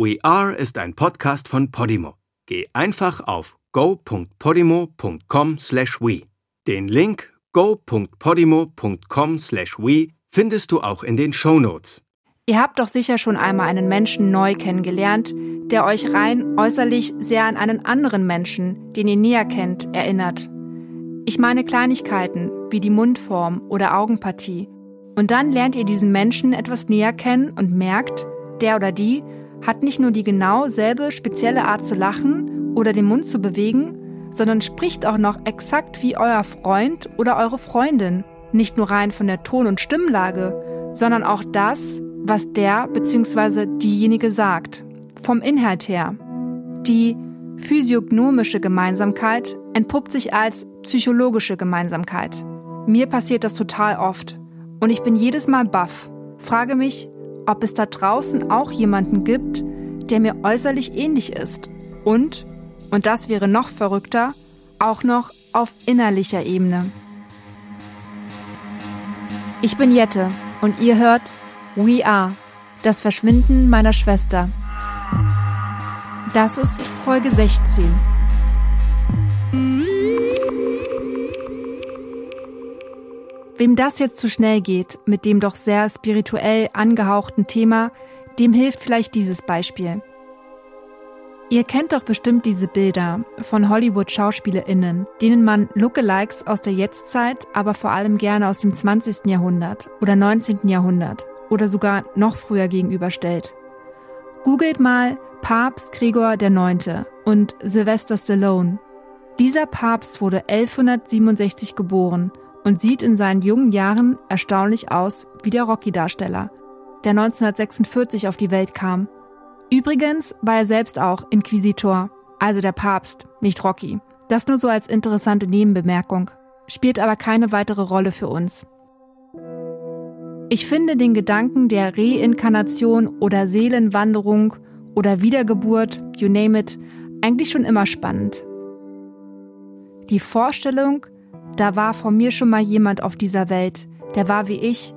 We Are ist ein Podcast von Podimo. Geh einfach auf go.podimo.com/we. Den Link go.podimo.com/we findest du auch in den Show Notes. Ihr habt doch sicher schon einmal einen Menschen neu kennengelernt, der euch rein äußerlich sehr an einen anderen Menschen, den ihr näher kennt, erinnert. Ich meine Kleinigkeiten wie die Mundform oder Augenpartie. Und dann lernt ihr diesen Menschen etwas näher kennen und merkt, der oder die hat nicht nur die genau selbe spezielle Art zu lachen oder den Mund zu bewegen, sondern spricht auch noch exakt wie euer Freund oder eure Freundin. Nicht nur rein von der Ton- und Stimmlage, sondern auch das, was der bzw. diejenige sagt. Vom Inhalt her. Die physiognomische Gemeinsamkeit entpuppt sich als psychologische Gemeinsamkeit. Mir passiert das total oft. Und ich bin jedes Mal baff. Frage mich, ob es da draußen auch jemanden gibt, der mir äußerlich ähnlich ist. Und, und das wäre noch verrückter, auch noch auf innerlicher Ebene. Ich bin Jette und ihr hört We Are, das Verschwinden meiner Schwester. Das ist Folge 16. Wem das jetzt zu schnell geht, mit dem doch sehr spirituell angehauchten Thema, dem hilft vielleicht dieses Beispiel. Ihr kennt doch bestimmt diese Bilder von Hollywood-SchauspielerInnen, denen man Lookalikes aus der Jetztzeit, aber vor allem gerne aus dem 20. Jahrhundert oder 19. Jahrhundert oder sogar noch früher gegenüberstellt. Googelt mal Papst Gregor IX. und Sylvester Stallone. Dieser Papst wurde 1167 geboren und sieht in seinen jungen Jahren erstaunlich aus wie der Rocky-Darsteller, der 1946 auf die Welt kam. Übrigens war er selbst auch Inquisitor, also der Papst, nicht Rocky. Das nur so als interessante Nebenbemerkung, spielt aber keine weitere Rolle für uns. Ich finde den Gedanken der Reinkarnation oder Seelenwanderung oder Wiedergeburt, you name it, eigentlich schon immer spannend. Die Vorstellung, da war vor mir schon mal jemand auf dieser Welt, der war wie ich,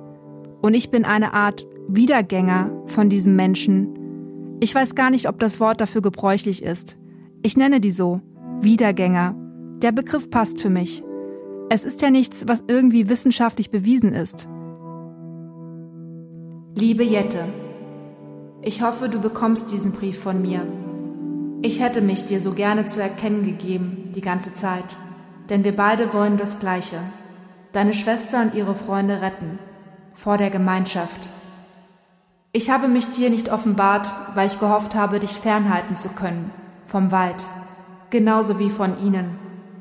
und ich bin eine Art Wiedergänger von diesem Menschen. Ich weiß gar nicht, ob das Wort dafür gebräuchlich ist. Ich nenne die so, Wiedergänger. Der Begriff passt für mich. Es ist ja nichts, was irgendwie wissenschaftlich bewiesen ist. Liebe Jette, ich hoffe, du bekommst diesen Brief von mir. Ich hätte mich dir so gerne zu erkennen gegeben, die ganze Zeit, denn wir beide wollen das Gleiche. Deine Schwester und ihre Freunde retten, vor der Gemeinschaft. Ich habe mich dir nicht offenbart, weil ich gehofft habe, dich fernhalten zu können, vom Wald, genauso wie von ihnen.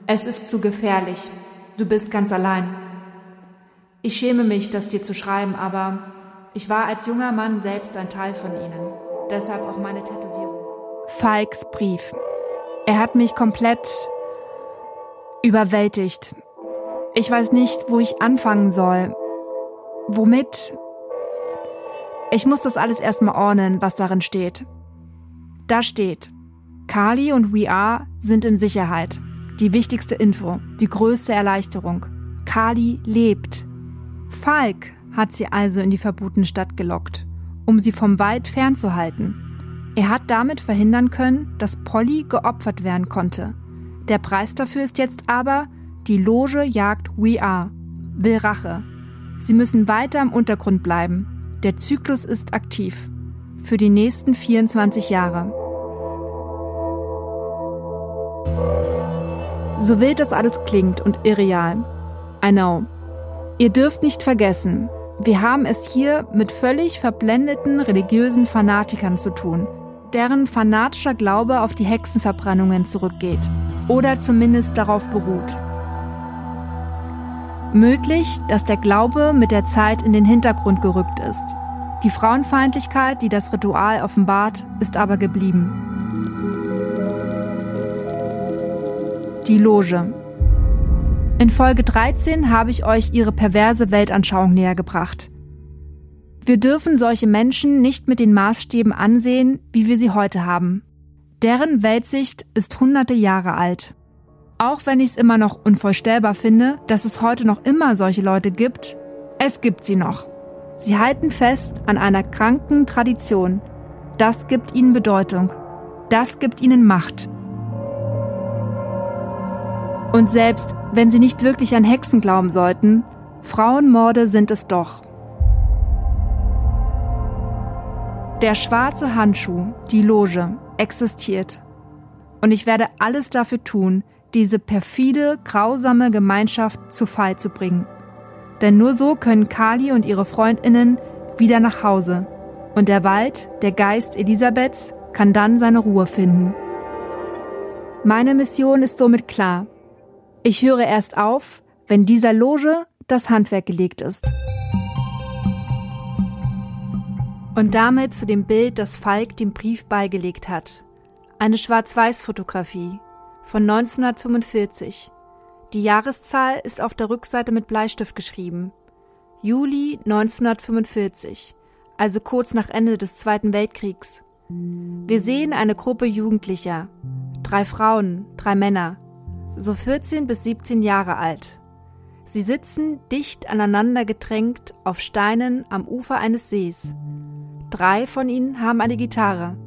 Es ist zu gefährlich, du bist ganz allein. Ich schäme mich, das dir zu schreiben, aber ich war als junger Mann selbst ein Teil von ihnen. Deshalb auch meine Tätowierung. Falks Brief. Er hat mich komplett überwältigt. Ich weiß nicht, wo ich anfangen soll. Womit? Ich muss das alles erstmal ordnen, was darin steht. Da steht, Kali und We Are sind in Sicherheit. Die wichtigste Info, die größte Erleichterung. Kali lebt. Falk hat sie also in die verbotene Stadt gelockt, um sie vom Wald fernzuhalten. Er hat damit verhindern können, dass Polly geopfert werden konnte. Der Preis dafür ist jetzt aber, die Loge jagt We Are, will Rache. Sie müssen weiter im Untergrund bleiben. Der Zyklus ist aktiv. Für die nächsten 24 Jahre. So wild das alles klingt und irreal. I know. Ihr dürft nicht vergessen, wir haben es hier mit völlig verblendeten religiösen Fanatikern zu tun, deren fanatischer Glaube auf die Hexenverbrennungen zurückgeht oder zumindest darauf beruht. Möglich, dass der Glaube mit der Zeit in den Hintergrund gerückt ist. Die Frauenfeindlichkeit, die das Ritual offenbart, ist aber geblieben. Die Loge. In Folge 13 habe ich euch ihre perverse Weltanschauung näher gebracht. Wir dürfen solche Menschen nicht mit den Maßstäben ansehen, wie wir sie heute haben. Deren Weltsicht ist hunderte Jahre alt. Auch wenn ich es immer noch unvorstellbar finde, dass es heute noch immer solche Leute gibt, es gibt sie noch. Sie halten fest an einer kranken Tradition, Das gibt ihnen Bedeutung. Das gibt ihnen Macht. Und selbst wenn sie nicht wirklich an Hexen glauben sollten, Frauenmorde sind es doch. Der schwarze Handschuh, die Loge, existiert. Und ich werde alles dafür tun, diese perfide, grausame Gemeinschaft zu Fall zu bringen. Denn nur so können Kali und ihre Freundinnen wieder nach Hause. Und der Wald, der Geist Elisabeths, kann dann seine Ruhe finden. Meine Mission ist somit klar. Ich höre erst auf, wenn dieser Loge das Handwerk gelegt ist. Und damit zu dem Bild, das Falk dem Brief beigelegt hat. Eine Schwarz-Weiß-Fotografie von 1945. Die Jahreszahl ist auf der Rückseite mit Bleistift geschrieben. Juli 1945, also kurz nach Ende des Zweiten Weltkriegs. Wir sehen eine Gruppe Jugendlicher, drei Frauen, drei Männer, so 14 bis 17 Jahre alt. Sie sitzen dicht aneinander gedrängt auf Steinen am Ufer eines Sees. Drei von ihnen haben eine Gitarre.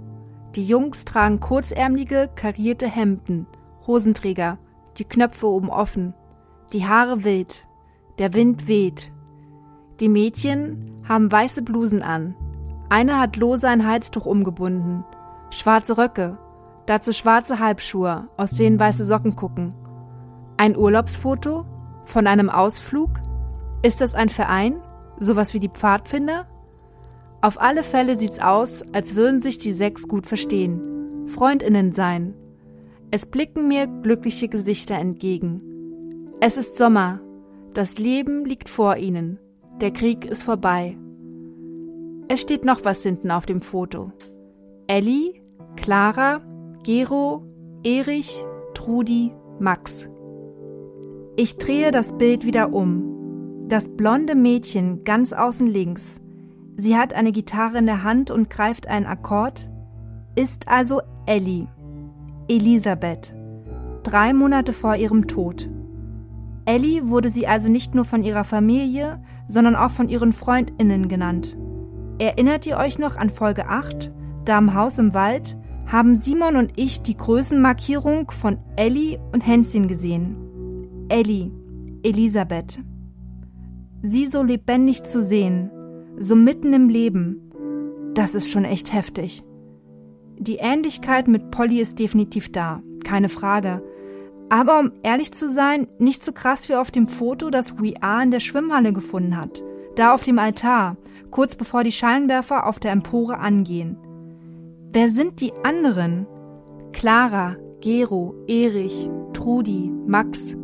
Die Jungs tragen kurzärmelige, karierte Hemden, Hosenträger, die Knöpfe oben offen, die Haare wild, der Wind weht. Die Mädchen haben weiße Blusen an. Eine hat lose ein Halstuch umgebunden, schwarze Röcke, dazu schwarze Halbschuhe, aus denen weiße Socken gucken. Ein Urlaubsfoto? Von einem Ausflug? Ist das ein Verein? Sowas wie die Pfadfinder? Auf alle Fälle sieht's aus, als würden sich die sechs gut verstehen. Freundinnen sein. Es blicken mir glückliche Gesichter entgegen. Es ist Sommer. Das Leben liegt vor ihnen. Der Krieg ist vorbei. Es steht noch was hinten auf dem Foto. Elli, Clara, Gero, Erich, Trudi, Max. Ich drehe das Bild wieder um. Das blonde Mädchen ganz außen links. Sie hat eine Gitarre in der Hand und greift einen Akkord. Ist also Ellie. Elisabeth. Drei Monate vor ihrem Tod. Ellie wurde sie also nicht nur von ihrer Familie, sondern auch von ihren Freundinnen genannt. Erinnert ihr euch noch an Folge 8? Da im Haus im Wald haben Simon und ich die Größenmarkierung von Ellie und Hänschen gesehen. Ellie, Elisabeth. Sie so lebendig zu sehen, so mitten im Leben, das ist schon echt heftig. Die Ähnlichkeit mit Polly ist definitiv da, keine Frage. Aber um ehrlich zu sein, nicht so krass wie auf dem Foto, das We Are in der Schwimmhalle gefunden hat. Da auf dem Altar, kurz bevor die Scheinwerfer auf der Empore angehen. Wer sind die anderen? Clara, Gero, Erich, Trudi, Max,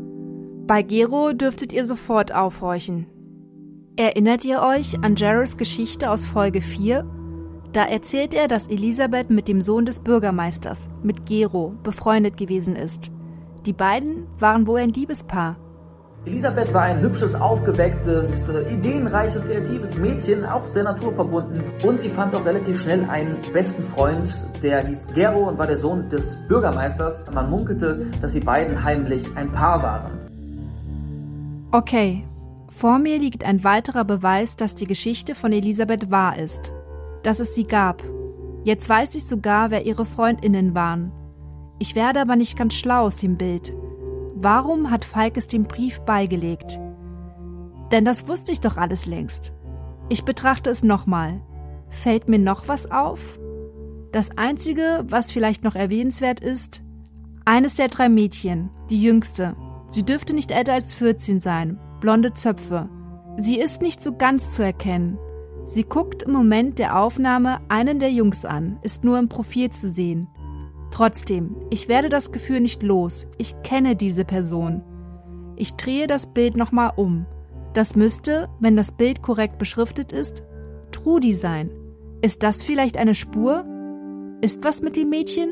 bei Gero dürftet ihr sofort aufhorchen. Erinnert ihr euch an Jarrus Geschichte aus Folge 4? Da erzählt er, dass Elisabeth mit dem Sohn des Bürgermeisters, mit Gero, befreundet gewesen ist. Die beiden waren wohl ein Liebespaar. Elisabeth war ein hübsches, aufgewecktes, äh, ideenreiches, kreatives Mädchen, auch sehr naturverbunden. Und sie fand auch relativ schnell einen besten Freund, der hieß Gero und war der Sohn des Bürgermeisters. Man munkelte, dass sie beiden heimlich ein Paar waren. Okay, vor mir liegt ein weiterer Beweis, dass die Geschichte von Elisabeth wahr ist. Dass es sie gab. Jetzt weiß ich sogar, wer ihre Freundinnen waren. Ich werde aber nicht ganz schlau aus dem Bild. Warum hat Falk es dem Brief beigelegt? Denn das wusste ich doch alles längst. Ich betrachte es nochmal. Fällt mir noch was auf? Das Einzige, was vielleicht noch erwähnenswert ist, eines der drei Mädchen, die jüngste, Sie dürfte nicht älter als 14 sein, blonde Zöpfe. Sie ist nicht so ganz zu erkennen. Sie guckt im Moment der Aufnahme einen der Jungs an, ist nur im Profil zu sehen. Trotzdem, ich werde das Gefühl nicht los. Ich kenne diese Person. Ich drehe das Bild nochmal um. Das müsste, wenn das Bild korrekt beschriftet ist, Trudi sein. Ist das vielleicht eine Spur? Ist was mit dem Mädchen?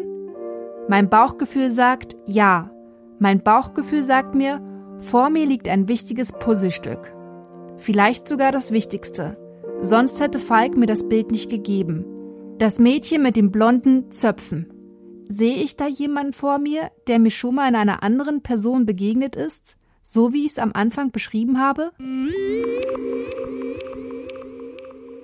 Mein Bauchgefühl sagt ja, mein Bauchgefühl sagt mir, vor mir liegt ein wichtiges Puzzlestück. Vielleicht sogar das wichtigste. Sonst hätte Falk mir das Bild nicht gegeben. Das Mädchen mit den blonden Zöpfen. Sehe ich da jemanden vor mir, der mir schon mal in einer anderen Person begegnet ist, so wie ich es am Anfang beschrieben habe?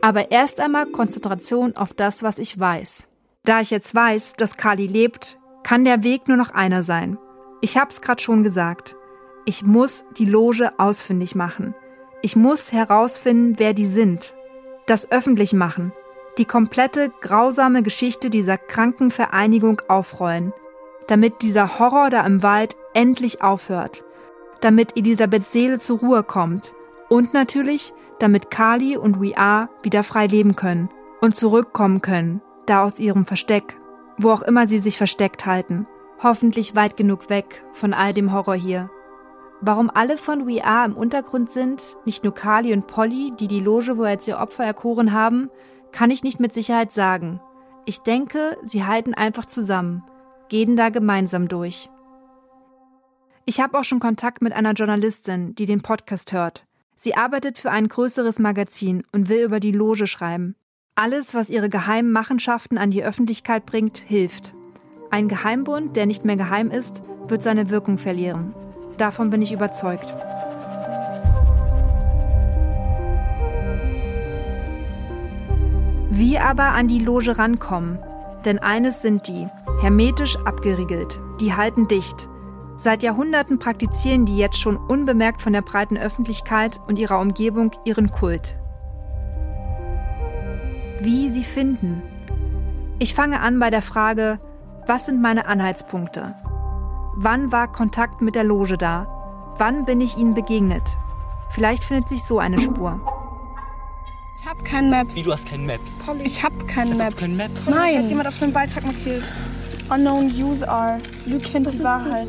Aber erst einmal Konzentration auf das, was ich weiß. Da ich jetzt weiß, dass Kali lebt, kann der Weg nur noch einer sein. Ich hab's gerade schon gesagt. Ich muss die Loge ausfindig machen. Ich muss herausfinden, wer die sind. Das öffentlich machen. Die komplette grausame Geschichte dieser kranken Vereinigung aufrollen. Damit dieser Horror da im Wald endlich aufhört. Damit Elisabeths Seele zur Ruhe kommt. Und natürlich, damit Kali und We Are wieder frei leben können und zurückkommen können, da aus ihrem Versteck, wo auch immer sie sich versteckt halten. Hoffentlich weit genug weg von all dem Horror hier. Warum alle von We Are im Untergrund sind, nicht nur Kali und Polly, die die Loge wohl als ihr Opfer erkoren haben, kann ich nicht mit Sicherheit sagen. Ich denke, sie halten einfach zusammen, gehen da gemeinsam durch. Ich habe auch schon Kontakt mit einer Journalistin, die den Podcast hört. Sie arbeitet für ein größeres Magazin und will über die Loge schreiben. Alles, was ihre geheimen Machenschaften an die Öffentlichkeit bringt, hilft. Ein Geheimbund, der nicht mehr geheim ist, wird seine Wirkung verlieren. Davon bin ich überzeugt. Wie aber an die Loge rankommen? Denn eines sind die, hermetisch abgeriegelt, die halten dicht. Seit Jahrhunderten praktizieren die jetzt schon unbemerkt von der breiten Öffentlichkeit und ihrer Umgebung ihren Kult. Wie sie finden. Ich fange an bei der Frage, was sind meine Anhaltspunkte? Wann war Kontakt mit der Loge da? Wann bin ich ihnen begegnet? Vielleicht findet sich so eine Spur. Ich habe kein Maps. Wie, du hast kein Maps? Ich habe keine Maps. kein Maps? Nein. Hat jemand auf seinem Beitrag markiert? Unknown User. Luke kennt die Wahrheit.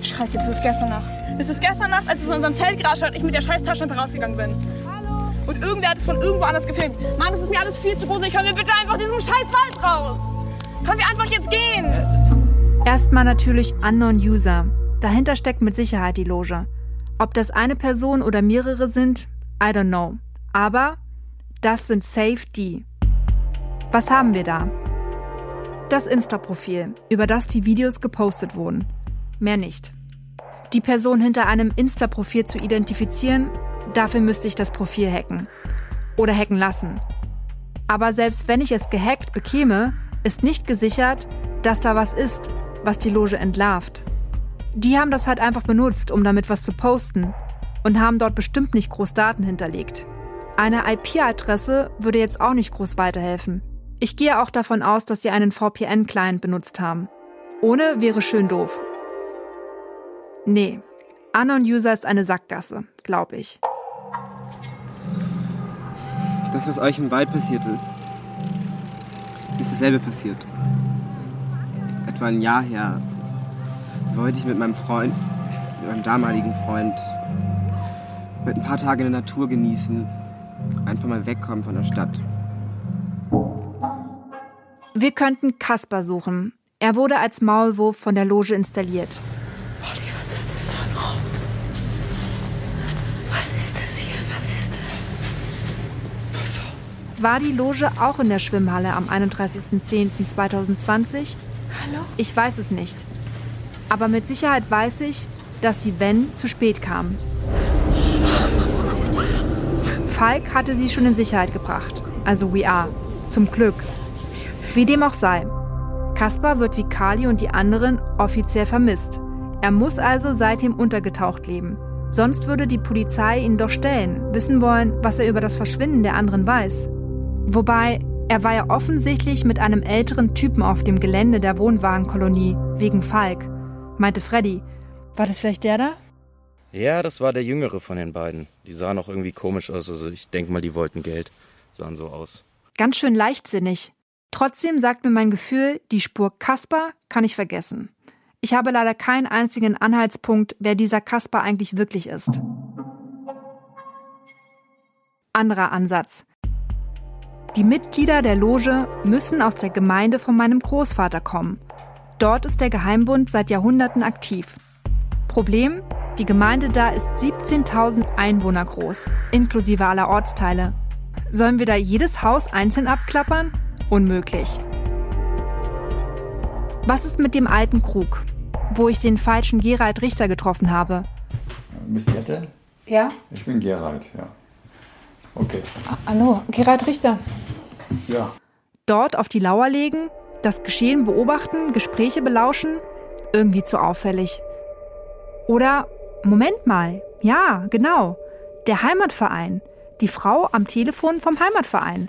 Scheiße, das ist gestern Nacht. Das ist gestern Nacht, als es in unserem Zelt gerauscht hat und ich mit der scheiß Taschenlampe rausgegangen bin. Hallo? Und irgendwer hat es von irgendwo anders gefilmt. Mann, das ist mir alles viel zu groß. Ich kann mir bitte einfach diesen scheiß Wald raus. Können wir einfach jetzt gehen? Erstmal natürlich Unknown User. Dahinter steckt mit Sicherheit die Loge. Ob das eine Person oder mehrere sind, I don't know. Aber das sind safe die. Was haben wir da? Das Insta-Profil, über das die Videos gepostet wurden. Mehr nicht. Die Person hinter einem Insta-Profil zu identifizieren, dafür müsste ich das Profil hacken. Oder hacken lassen. Aber selbst wenn ich es gehackt bekäme, ist nicht gesichert, dass da was ist, was die Loge entlarvt. Die haben das halt einfach benutzt, um damit was zu posten und haben dort bestimmt nicht groß Daten hinterlegt. Eine IP-Adresse würde jetzt auch nicht groß weiterhelfen. Ich gehe auch davon aus, dass sie einen VPN-Client benutzt haben. Ohne wäre schön doof. Nee, Unknown User ist eine Sackgasse, glaube ich. Das, was euch im Wald passiert ist, ist dasselbe passiert. Etwa ein Jahr her wollte ich mit meinem Freund, mit meinem damaligen Freund, mit ein paar Tage in der Natur genießen. Einfach mal wegkommen von der Stadt. Wir könnten Kasper suchen. Er wurde als Maulwurf von der Loge installiert. Olli, was ist das für ein Ort? Was ist das hier? Was ist das? Pass auf. War die Loge auch in der Schwimmhalle am 31.10.2020? Hallo? Ich weiß es nicht. Aber mit Sicherheit weiß ich, dass sie, wenn, zu spät kam. Falk hatte sie schon in Sicherheit gebracht, also We Are. Zum Glück. Wie dem auch sei. Kaspar wird wie Kali und die anderen offiziell vermisst. Er muss also seitdem untergetaucht leben. Sonst würde die Polizei ihn doch stellen, wissen wollen, was er über das Verschwinden der anderen weiß. Wobei, er war ja offensichtlich mit einem älteren Typen auf dem Gelände der Wohnwagenkolonie, wegen Falk meinte Freddy. War das vielleicht der da? Ja, das war der jüngere von den beiden. Die sahen auch irgendwie komisch aus. Also ich denke mal, die wollten Geld. Sahen so aus. Ganz schön leichtsinnig. Trotzdem sagt mir mein Gefühl, die Spur Kasper kann ich vergessen. Ich habe leider keinen einzigen Anhaltspunkt, wer dieser Kasper eigentlich wirklich ist. Anderer Ansatz. Die Mitglieder der Loge müssen aus der Gemeinde von meinem Großvater kommen. Dort ist der Geheimbund seit Jahrhunderten aktiv. Problem? Die Gemeinde da ist 17.000 Einwohner groß, inklusive aller Ortsteile. Sollen wir da jedes Haus einzeln abklappern? Unmöglich. Was ist mit dem alten Krug, wo ich den falschen Gerald Richter getroffen habe? Bist Jette? Ja? Ich bin Gerald, ja. Okay. Hallo, Gerald Richter. Ja. Dort auf die Lauer legen, das Geschehen beobachten, Gespräche belauschen? Irgendwie zu auffällig. Oder, Moment mal, ja, genau, der Heimatverein. Die Frau am Telefon vom Heimatverein.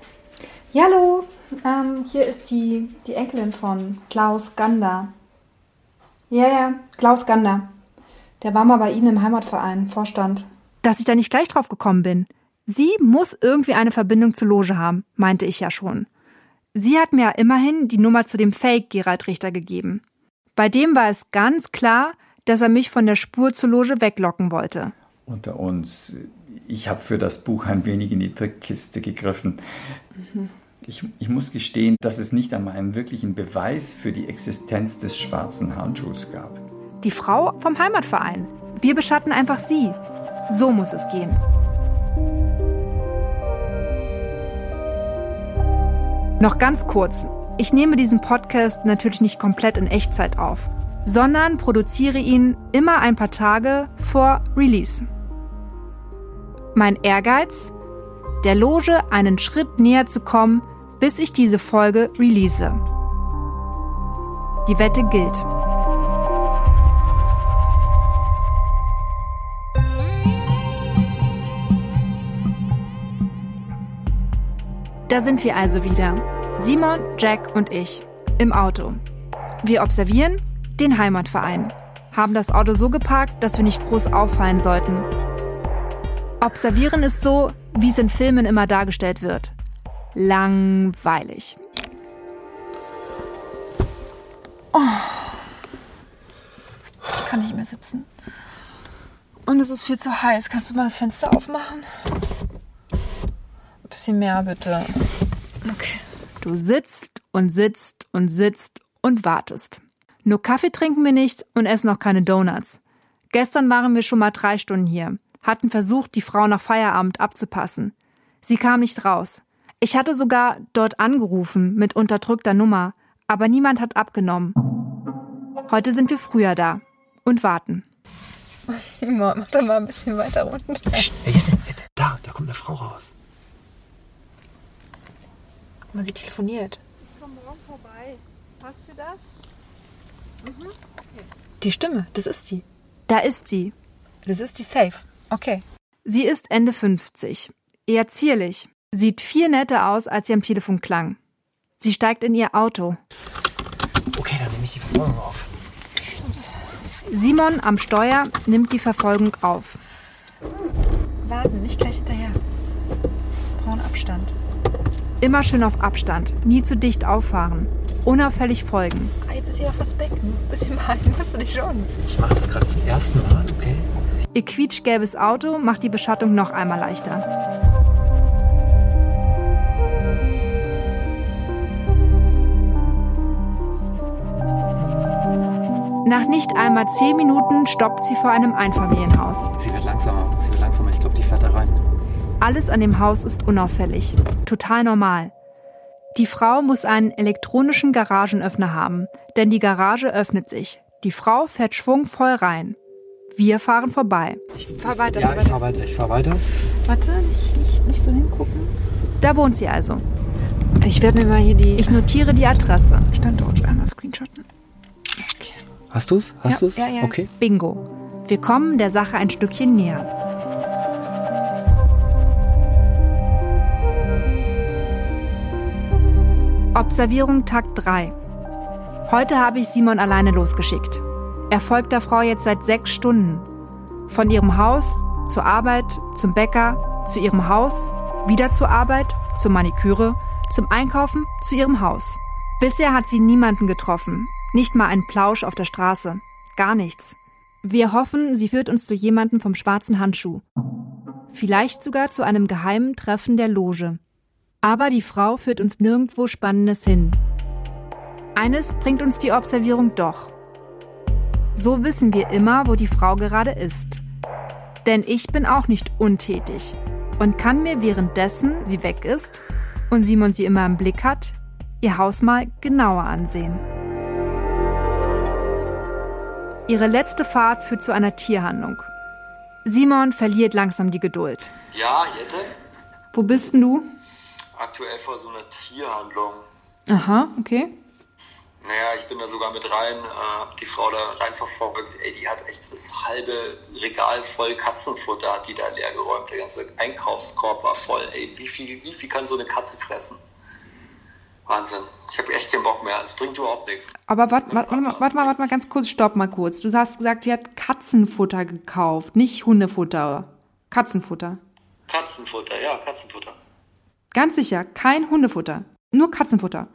Ja, hallo, ähm, hier ist die, die Enkelin von Klaus Gander. Ja, ja, Klaus Gander. Der war mal bei Ihnen im Heimatverein, Vorstand. Dass ich da nicht gleich drauf gekommen bin. Sie muss irgendwie eine Verbindung zur Loge haben, meinte ich ja schon. Sie hat mir ja immerhin die Nummer zu dem Fake Gerald Richter gegeben. Bei dem war es ganz klar, dass er mich von der Spur zur Loge weglocken wollte. Unter uns, ich habe für das Buch ein wenig in die Trickkiste gegriffen. Mhm. Ich, ich, muss gestehen, dass es nicht einmal einen wirklichen Beweis für die Existenz des schwarzen Handschuhs gab. Die Frau vom Heimatverein. Wir beschatten einfach sie. So muss es gehen. Noch ganz kurz. Ich nehme diesen Podcast natürlich nicht komplett in Echtzeit auf, sondern produziere ihn immer ein paar Tage vor Release. Mein Ehrgeiz? Der Loge einen Schritt näher zu kommen, bis ich diese Folge release. Die Wette gilt. Da sind wir also wieder. Simon, Jack und ich im Auto. Wir observieren den Heimatverein, haben das Auto so geparkt, dass wir nicht groß auffallen sollten. Observieren ist so, wie es in Filmen immer dargestellt wird. Langweilig. Oh. Ich kann nicht mehr sitzen. Und es ist viel zu heiß. Kannst du mal das Fenster aufmachen? Bisschen mehr, bitte. Okay. Du sitzt und sitzt und sitzt und wartest. Nur Kaffee trinken wir nicht und essen auch keine Donuts. Gestern waren wir schon mal drei Stunden hier, hatten versucht, die Frau nach Feierabend abzupassen. Sie kam nicht raus. Ich hatte sogar dort angerufen mit unterdrückter Nummer, aber niemand hat abgenommen. Heute sind wir früher da und warten. Simon, mach doch mal ein bisschen weiter runter. Jette, da, da kommt eine Frau raus. Guck mal, sie telefoniert. Ich komm morgen vorbei. Passt dir das? Mhm. Okay. Die Stimme, das ist sie. Da ist sie. Das ist die Safe. Okay. Sie ist Ende 50. Eher zierlich. Sieht viel netter aus, als sie am Telefon klang. Sie steigt in ihr Auto. Okay, dann nehme ich die Verfolgung auf. Simon am Steuer nimmt die Verfolgung auf. Warten, nicht gleich hinterher. Brauchen Abstand. Immer schön auf Abstand, nie zu dicht auffahren. Unauffällig folgen. Ah, jetzt ist sie ja fast weg. Ein bisschen mal, musst du dich schon. Ich mache das gerade zum ersten Mal, okay? Ihr quietschgelbes Auto macht die Beschattung noch einmal leichter. Nach nicht einmal zehn Minuten stoppt sie vor einem Einfamilienhaus. Sie wird langsamer, sie wird langsamer. Alles an dem Haus ist unauffällig, total normal. Die Frau muss einen elektronischen Garagenöffner haben, denn die Garage öffnet sich. Die Frau fährt schwungvoll rein. Wir fahren vorbei. Ich fahr weiter. Ja, fahr ich fahr weiter. Ich fahr weiter. Warte, nicht, nicht, nicht so hingucken. Da wohnt sie also. Ich werde mir mal hier die. Ich notiere die Adresse. Standort einmal screenshotten. Okay. Hast du's? Hast ja, du's? Ja, ja. Okay. Bingo. Wir kommen der Sache ein Stückchen näher. Observierung Tag 3. Heute habe ich Simon alleine losgeschickt. Er folgt der Frau jetzt seit sechs Stunden. Von ihrem Haus zur Arbeit, zum Bäcker, zu ihrem Haus, wieder zur Arbeit, zur Maniküre, zum Einkaufen, zu ihrem Haus. Bisher hat sie niemanden getroffen. Nicht mal einen Plausch auf der Straße. Gar nichts. Wir hoffen, sie führt uns zu jemandem vom schwarzen Handschuh. Vielleicht sogar zu einem geheimen Treffen der Loge. Aber die Frau führt uns nirgendwo Spannendes hin. Eines bringt uns die Observierung doch. So wissen wir immer, wo die Frau gerade ist. Denn ich bin auch nicht untätig und kann mir währenddessen sie weg ist und Simon sie immer im Blick hat, ihr Haus mal genauer ansehen. Ihre letzte Fahrt führt zu einer Tierhandlung. Simon verliert langsam die Geduld. Ja, Jette? Wo bist denn du? Aktuell vor so einer Tierhandlung. Aha, okay. Naja, ich bin da sogar mit rein, äh, hab die Frau da rein verfolgt. Ey, die hat echt das halbe Regal voll Katzenfutter, hat die da leer geräumt. Der ganze Einkaufskorb war voll. Ey, wie viel, wie viel kann so eine Katze fressen? Wahnsinn. Ich habe echt keinen Bock mehr. Es bringt überhaupt nichts. Aber warte wart, wart, wart mal, warte mal ganz kurz, stopp mal kurz. Du hast gesagt, die hat Katzenfutter gekauft, nicht Hundefutter. Katzenfutter. Katzenfutter, ja, Katzenfutter. Ganz sicher, kein Hundefutter. Nur Katzenfutter.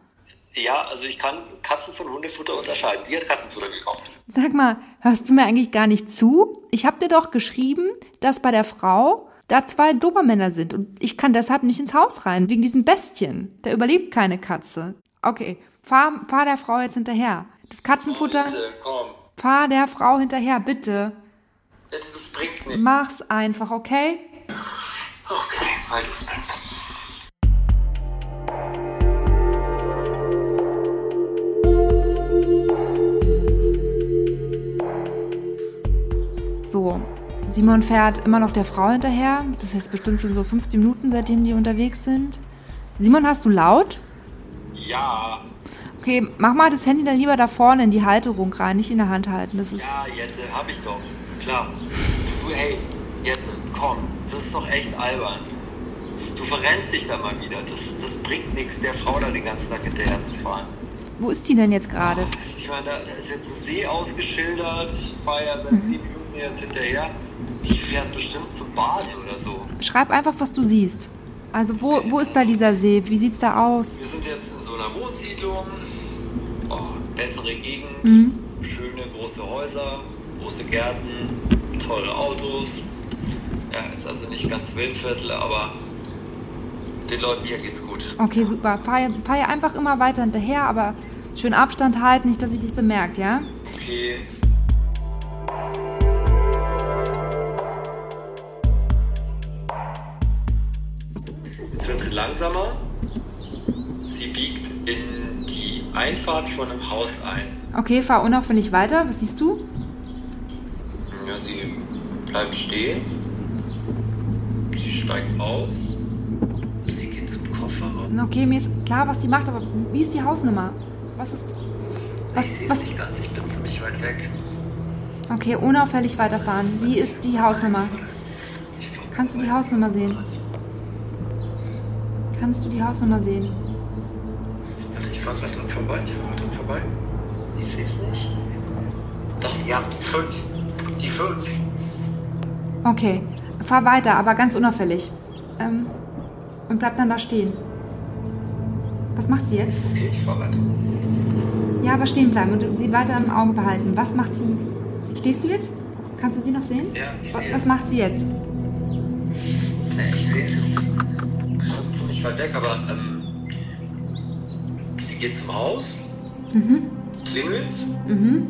Ja, also ich kann Katzen von Hundefutter unterscheiden. Die hat Katzenfutter gekauft. Sag mal, hörst du mir eigentlich gar nicht zu? Ich habe dir doch geschrieben, dass bei der Frau da zwei Dobermänner sind und ich kann deshalb nicht ins Haus rein, wegen diesem Bestien. Der überlebt keine Katze. Okay, fahr, fahr der Frau jetzt hinterher. Das Katzenfutter. Oh, bitte, komm. Fahr der Frau hinterher, bitte. Bitte, das bringt nichts. Mach's einfach, okay? Okay, weil du's bist. So, Simon fährt immer noch der Frau hinterher. Das ist jetzt bestimmt schon so 15 Minuten, seitdem die unterwegs sind. Simon, hast du laut? Ja. Okay, mach mal das Handy dann lieber da vorne in die Halterung rein, nicht in der Hand halten. Das ist. Ja, Jette, hab ich doch. Klar. Du, hey, Jette, komm. Das ist doch echt albern. Du verrennst dich da mal wieder. Das, das bringt nichts, der Frau da den ganzen Tag hinterher zu fahren. Wo ist die denn jetzt gerade? Ich meine, da, ist jetzt ein See ausgeschildert. Ich fahre ja seit sieben Minuten jetzt hinterher. Die fährt bestimmt zum Bade oder so. Schreib einfach, was du siehst. Also, wo, wo ist da dieser See? Wie sieht's da aus? Wir sind jetzt in so einer Wohnsiedlung. Oh, bessere Gegend. Mhm. Schöne große Häuser, große Gärten, tolle Autos. Ja, ist also nicht ganz Wildviertel, aber den Leuten hier geht's gut. Okay, super. Fahr, fahr einfach immer weiter hinterher, aber schön Abstand halten, nicht, dass ich dich bemerkt, ja? Okay. Sie langsamer. Sie biegt in die Einfahrt von einem Haus ein. Okay, fahr unauffällig weiter. Was siehst du? Ja, sie bleibt stehen. Sie steigt aus. Sie geht zum Kofferraum. Okay, mir ist klar, was die macht, aber wie ist die Hausnummer? Was ist. Was, ich was, es nicht ganz, ich bin ziemlich weit weg. okay, unauffällig weiterfahren. Wie ist die Hausnummer? Kannst du die Hausnummer sehen? Kannst du die Hausnummer sehen? Warte, ich fahre gerade dran vorbei. Ich fahre dran vorbei. Ich sehe es nicht. Doch, ja, die 5. Die 5. Okay, fahr weiter, aber ganz unauffällig. Ähm, und bleib dann da stehen. Was macht sie jetzt? Okay, ich fahre weiter. Ja, aber stehen bleiben und sie weiter im Auge behalten. Was macht sie? Stehst du jetzt? Kannst du sie noch sehen? Ja, ich sehe Was macht sie jetzt? Nee, ich sehe es jetzt. Ziemlich weit weg, aber ähm, sie geht zum Haus, Mhm. klingelt, Mhm.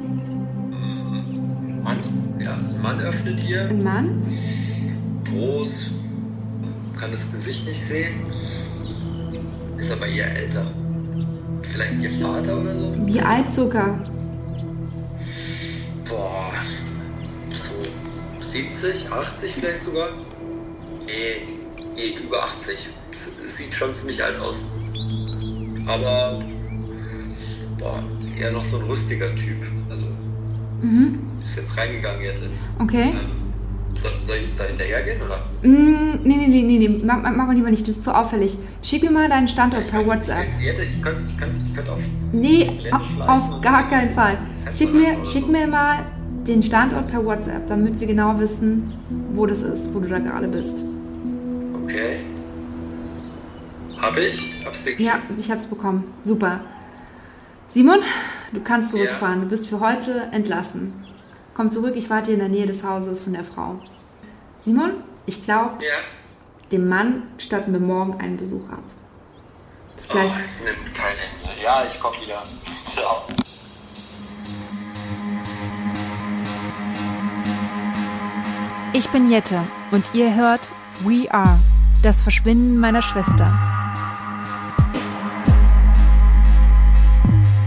Mann, ja, ein Mann öffnet ihr, Ein Mann? groß, kann das Gesicht nicht sehen, ist aber eher älter. Vielleicht ihr Vater oder so? Wie alt sogar? Boah, so 70, 80 vielleicht sogar? Nee, nee, über 80. Sieht schon ziemlich alt aus. Aber, boah, eher noch so ein rustiger Typ. Also, Mhm. ist jetzt reingegangen, Jette. Okay. Soll, soll ich jetzt da hinterhergehen, oder? Mm, nee, nee, nee, nee, nee. Mach, mach mal lieber nicht, das ist zu auffällig. Schick mir mal deinen Standort per WhatsApp. Jette, ich könnte ich könnt, ich könnt auf. Nee, auf, auf gar keinen Fall. Schick hätte mir, schick mir mal den Standort per WhatsApp, damit wir genau wissen, wo das ist, wo du da gerade bist. Okay. Hab ich? Hab's dir Ja, ich hab's bekommen. Super. Simon, du kannst Ja. zurückfahren. Du bist für heute entlassen. Komm zurück, ich warte hier in der Nähe des Hauses von der Frau. Simon, ich glaube, Ja. dem Mann statten wir morgen einen Besuch ab. Bis gleich. Oh, es nimmt kein Ende. Ja, ich komm wieder. Ciao. Ich bin Jette und ihr hört We Are, das Verschwinden meiner Schwester.